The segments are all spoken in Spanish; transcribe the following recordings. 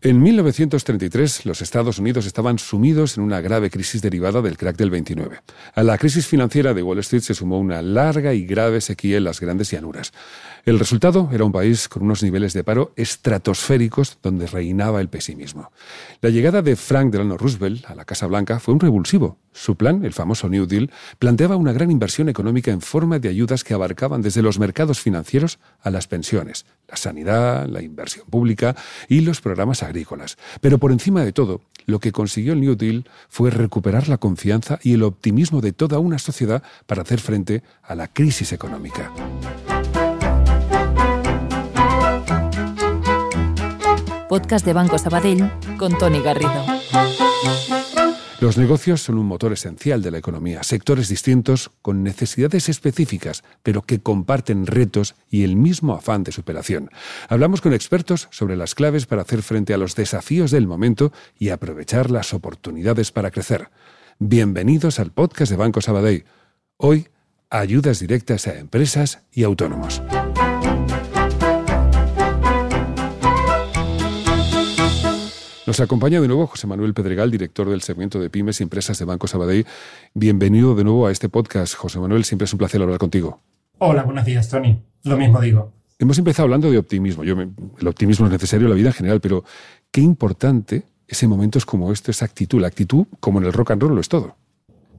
En 1933, los Estados Unidos estaban sumidos en una grave crisis derivada del crack del 29. A la crisis financiera de Wall Street se sumó una larga y grave sequía en las grandes llanuras. El resultado era un país con unos niveles de paro estratosféricos donde reinaba el pesimismo. La llegada de Frank Delano Roosevelt a la Casa Blanca fue un revulsivo. Su plan, el famoso New Deal, planteaba una gran inversión económica en forma de ayudas que abarcaban desde los mercados financieros a las pensiones, la sanidad, la inversión pública y los programas agrícolas. Pero por encima de todo, lo que consiguió el New Deal fue recuperar la confianza y el optimismo de toda una sociedad para hacer frente a la crisis económica. Podcast de Banco Sabadell con Tony Garrido. Los negocios son un motor esencial de la economía, sectores distintos con necesidades específicas, pero que comparten retos y el mismo afán de superación. Hablamos con expertos sobre las claves para hacer frente a los desafíos del momento y aprovechar las oportunidades para crecer. Bienvenidos al podcast de Banco Sabadell. Hoy, ayudas directas a empresas y autónomos. Nos acompaña de nuevo José Manuel Pedregal, director del segmento de pymes y empresas de Banco Sabadell. Bienvenido de nuevo a este podcast. José Manuel, siempre es un placer hablar contigo. Hola, buenos días, Tony. Lo mismo digo. Hemos empezado hablando de optimismo. Yo el optimismo es necesario en la vida en general, pero qué importante es en momentos como este, esa actitud. La actitud, como en el rock and roll, lo es todo.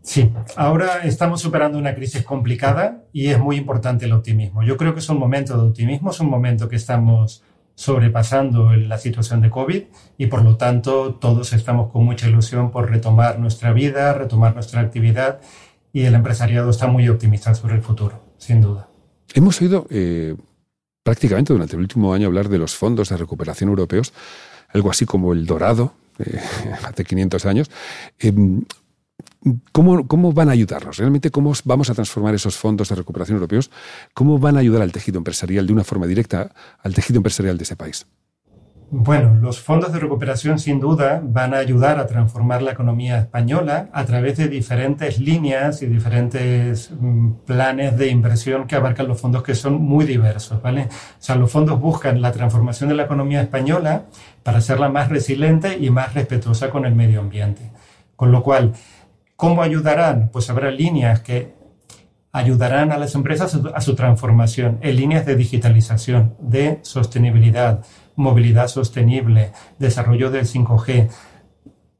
Sí, ahora estamos superando una crisis complicada y es muy importante el optimismo. Yo creo que es un momento de optimismo, es un momento que estamos sobrepasando la situación de COVID y por lo tanto todos estamos con mucha ilusión por retomar nuestra vida, retomar nuestra actividad y el empresariado está muy optimista sobre el futuro, sin duda. Hemos oído eh, prácticamente durante el último año hablar de los fondos de recuperación europeos, algo así como el dorado, eh, hace 500 años. Em, ¿Cómo, ¿Cómo, van a ayudarnos? ¿Realmente cómo vamos a transformar esos fondos de recuperación europeos? ¿Cómo van a ayudar al tejido empresarial de una forma directa al tejido empresarial de ese país? Bueno, los fondos de recuperación sin duda van a ayudar a transformar la economía española a través de diferentes líneas y diferentes mm, planes de inversión que abarcan los fondos que son muy diversos, ¿vale? O sea, los fondos buscan la transformación de la economía española para hacerla más resiliente y más respetuosa con el medio ambiente. Con lo cual, ¿Cómo ayudarán? Pues habrá líneas que ayudarán a las empresas a su transformación en líneas de digitalización, de sostenibilidad, movilidad sostenible, desarrollo del 5G.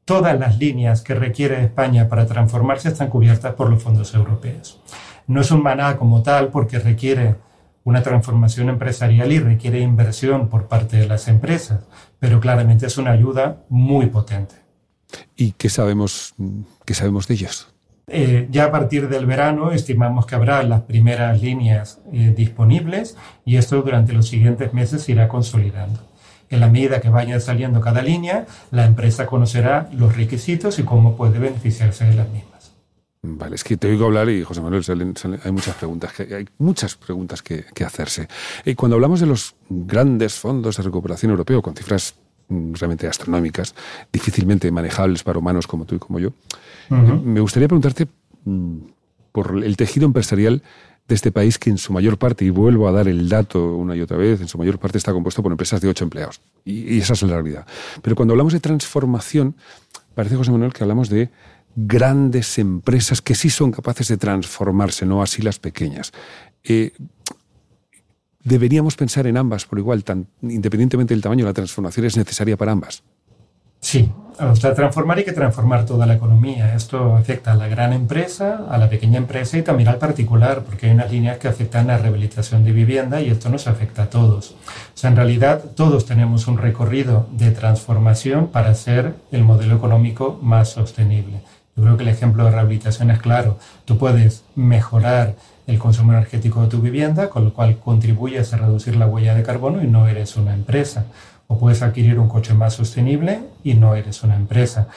Todas las líneas que requiere España para transformarse están cubiertas por los fondos europeos. No es un maná como tal porque requiere una transformación empresarial y requiere inversión por parte de las empresas, pero claramente es una ayuda muy potente. ¿Y qué sabemos, qué sabemos de ellos? Eh, ya a partir del verano estimamos que habrá las primeras líneas eh, disponibles y esto durante los siguientes meses se irá consolidando. En la medida que vaya saliendo cada línea, la empresa conocerá los requisitos y cómo puede beneficiarse de las mismas. Vale, es que te oigo hablar y José Manuel, hay muchas preguntas, que, hay muchas preguntas que, que hacerse. Y cuando hablamos de los grandes fondos de recuperación europeo con cifras realmente astronómicas, difícilmente manejables para humanos como tú y como yo. Me gustaría preguntarte mm, por el tejido empresarial de este país que en su mayor parte, y vuelvo a dar el dato una y otra vez, en su mayor parte está compuesto por empresas de ocho empleados. Y, esa es la realidad. Pero cuando hablamos de transformación, parece, José Manuel, que hablamos de grandes empresas que sí son capaces de transformarse, no así las pequeñas. Eh, deberíamos pensar en ambas por igual, tan, independientemente del tamaño, la transformación es necesaria para ambas. Sí, o sea, transformar hay que transformar toda la economía. Esto afecta a la gran empresa, a la pequeña empresa y también al particular, porque hay unas líneas que afectan la rehabilitación de vivienda y esto nos afecta a todos. O sea, en realidad todos tenemos un recorrido de transformación para hacer el modelo económico más sostenible. Yo creo que el ejemplo de rehabilitación es claro. Tú puedes mejorar el consumo energético de tu vivienda, con lo cual contribuyes a reducir la huella de carbono y no eres una empresa o puedes adquirir un coche más sostenible y no eres una empresa.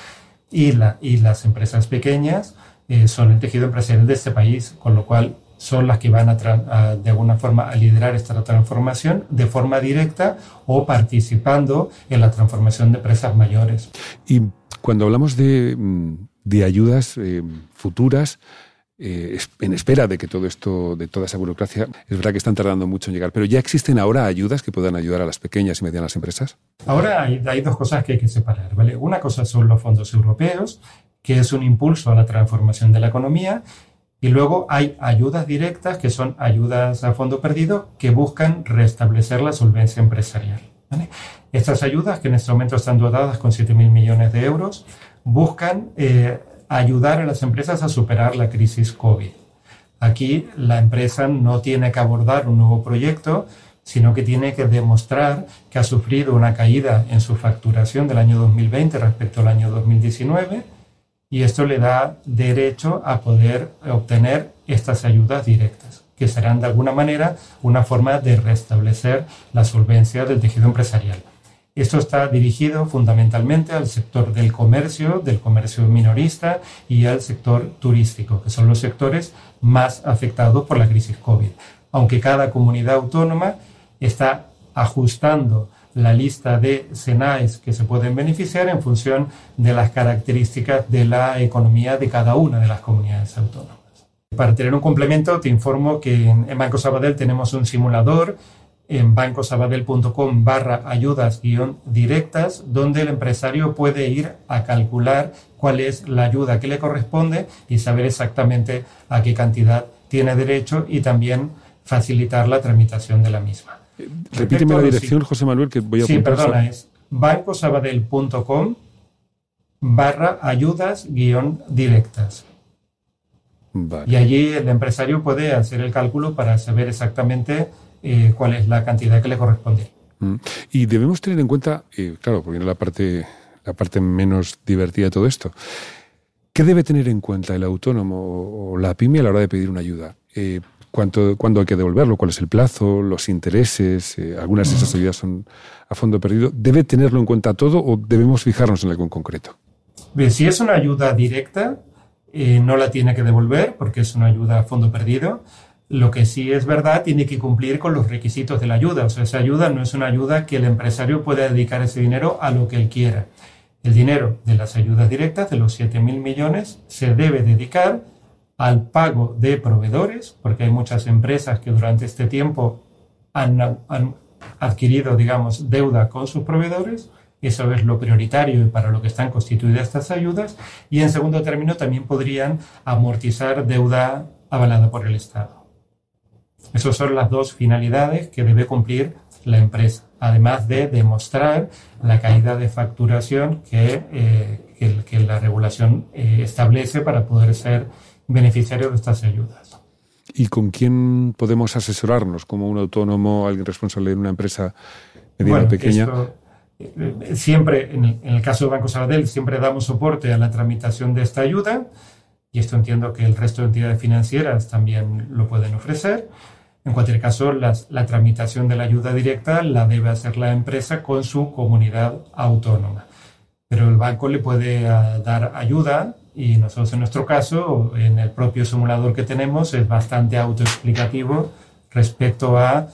Y, la, y las empresas pequeñas eh, son el tejido empresarial de este país, con lo cual son las que van a, de alguna forma a liderar esta transformación de forma directa o participando en la transformación de empresas mayores. Y cuando hablamos de, mm, de ayudas eh, futuras, eh, en espera de que todo esto, de toda esa burocracia, es verdad que están tardando mucho en llegar, pero ¿ya existen ahora ayudas que puedan ayudar a las pequeñas y medianas empresas? Ahora hay, dos cosas que hay que separar, ¿vale? Una cosa son los fondos europeos, que es un impulso a la transformación de la economía, y luego hay ayudas directas, que son ayudas a fondo perdido, que buscan restablecer la solvencia empresarial. Estas ayudas, que en este momento están dotadas con 7.000 millones de euros, buscan eh, ayudar a las empresas a superar la crisis COVID. Aquí la empresa no tiene que abordar un nuevo proyecto, sino que tiene que demostrar que ha sufrido una caída en su facturación del año 2020 respecto al año 2019 y esto le da derecho a poder obtener estas ayudas directas, que serán de alguna manera una forma de restablecer la solvencia del tejido empresarial. Esto está dirigido fundamentalmente al sector del comercio, del comercio minorista y al sector turístico, que son los sectores más afectados por la crisis COVID. Aunque cada comunidad autónoma está ajustando la lista de SENAES que se pueden beneficiar en función de las características de la economía de cada una de las comunidades autónomas. Para tener un complemento, te informo que en Banco Sabadell tenemos un simulador en bancosabadell.com barra ayudas guion directas, donde el empresario puede ir a calcular cuál es la ayuda que le corresponde y saber exactamente a qué cantidad tiene derecho y también facilitar la tramitación de la misma. Eh, repíteme la dirección, José Manuel, que voy a Sí, perdona, es bancosabadell.com barra ayudas guion directas. Y allí el empresario puede hacer el cálculo para saber exactamente eh, cuál es la cantidad que le corresponde. Mm. Y debemos tener en cuenta, eh, claro, porque viene la parte, la parte menos divertida de todo esto. ¿Qué debe tener en cuenta el autónomo o la pyme a la hora de pedir una ayuda? Eh, ¿cuánto, ¿Cuándo hay que devolverlo? ¿Cuál es el plazo? ¿Los intereses? algunas de esas ayudas son a fondo perdido. ¿Debe tenerlo en cuenta todo o debemos fijarnos en algo en concreto? Bien, si es una ayuda directa, no la tiene que devolver porque es una ayuda a fondo perdido. Lo que sí es verdad, tiene que cumplir con los requisitos de la ayuda. O sea, esa ayuda no es una ayuda que el empresario pueda dedicar ese dinero a lo que él quiera. El dinero de las ayudas directas, de los 7.000 millones, se debe dedicar al pago de proveedores, porque hay muchas empresas que durante este tiempo han, adquirido, digamos, deuda con sus proveedores. Eso es lo prioritario y para lo que están constituidas estas ayudas. Y en segundo término, también podrían amortizar deuda avalada por el Estado. Esas son las dos finalidades que debe cumplir la empresa, además de demostrar la caída de facturación que, eh, que, la regulación eh, establece para poder ser beneficiario de estas ayudas. ¿Y con quién podemos asesorarnos como un autónomo, alguien responsable de una empresa mediana pequeña? Eh, siempre, en el, caso de Banco Sabadell, siempre damos soporte a la tramitación de esta ayuda y esto entiendo que el resto de entidades financieras también lo pueden ofrecer. En cualquier caso, la tramitación de la ayuda directa la debe hacer la empresa con su comunidad autónoma. Pero el banco le puede ah, dar ayuda y nosotros en nuestro caso, en el propio simulador que tenemos, es bastante autoexplicativo respecto a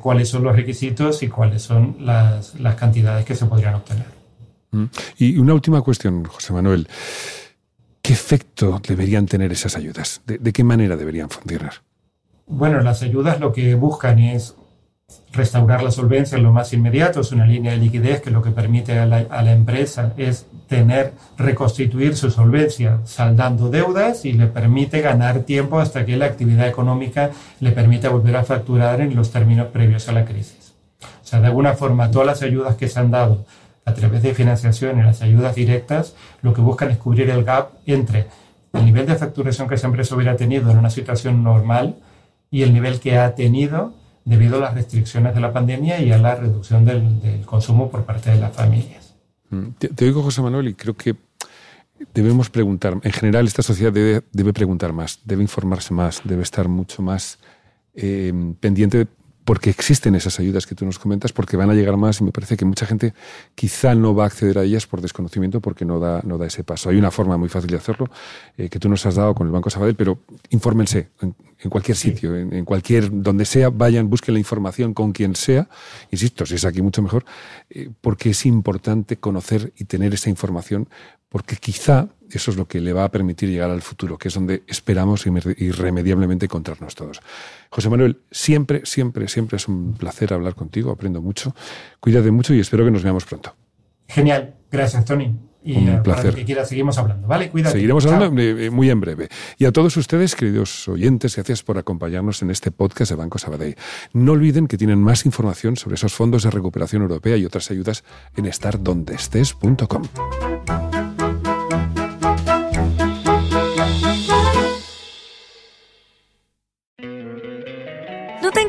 cuáles son los requisitos y cuáles son las, cantidades que se podrían obtener. Mm. Y una última cuestión, José Manuel. ¿Qué efecto deberían tener esas ayudas? de qué manera deberían funcionar? Bueno, las ayudas lo que buscan es restaurar la solvencia en lo más inmediato, es una línea de liquidez que lo que permite a la, empresa es tener, reconstituir su solvencia saldando deudas y le permite ganar tiempo hasta que la actividad económica le permita volver a facturar en los términos previos a la crisis. O sea, de alguna forma, todas las ayudas que se han dado a través de financiación y las ayudas directas, lo que buscan es cubrir el gap entre el nivel de facturación que esa empresa hubiera tenido en una situación normal y el nivel que ha tenido debido a las restricciones de la pandemia y a la reducción del, consumo por parte de las familias. Mm, te, oigo, José Manuel, y creo que debemos preguntar, en general esta sociedad debe, debe preguntar más, debe informarse más, debe estar mucho más eh, pendiente porque existen esas ayudas que tú nos comentas, porque van a llegar más y me parece que mucha gente quizá no va a acceder a ellas por desconocimiento porque no da, no da ese paso. Hay una forma muy fácil de hacerlo eh, que tú nos has dado con el Banco Sabadell, pero infórmense en, cualquier sitio, en, cualquier, donde sea, vayan, busquen la información con quien sea, insisto, si es aquí mucho mejor, eh, porque es importante conocer y tener esa información porque quizá eso es lo que le va a permitir llegar al futuro, que es donde esperamos irremediablemente encontrarnos todos. José Manuel, siempre, siempre, siempre es un placer hablar contigo, aprendo mucho. Cuídate mucho y espero que nos veamos pronto. Genial, gracias Tony. Y un placer. que quiera, seguimos hablando, ¿vale? Cuídate. Seguiremos hablando eh, muy en breve. Y a todos ustedes, queridos oyentes, gracias por acompañarnos en este podcast de Banco Sabadell. No olviden que tienen más información sobre esos fondos de recuperación europea y otras ayudas en estardondestes.com.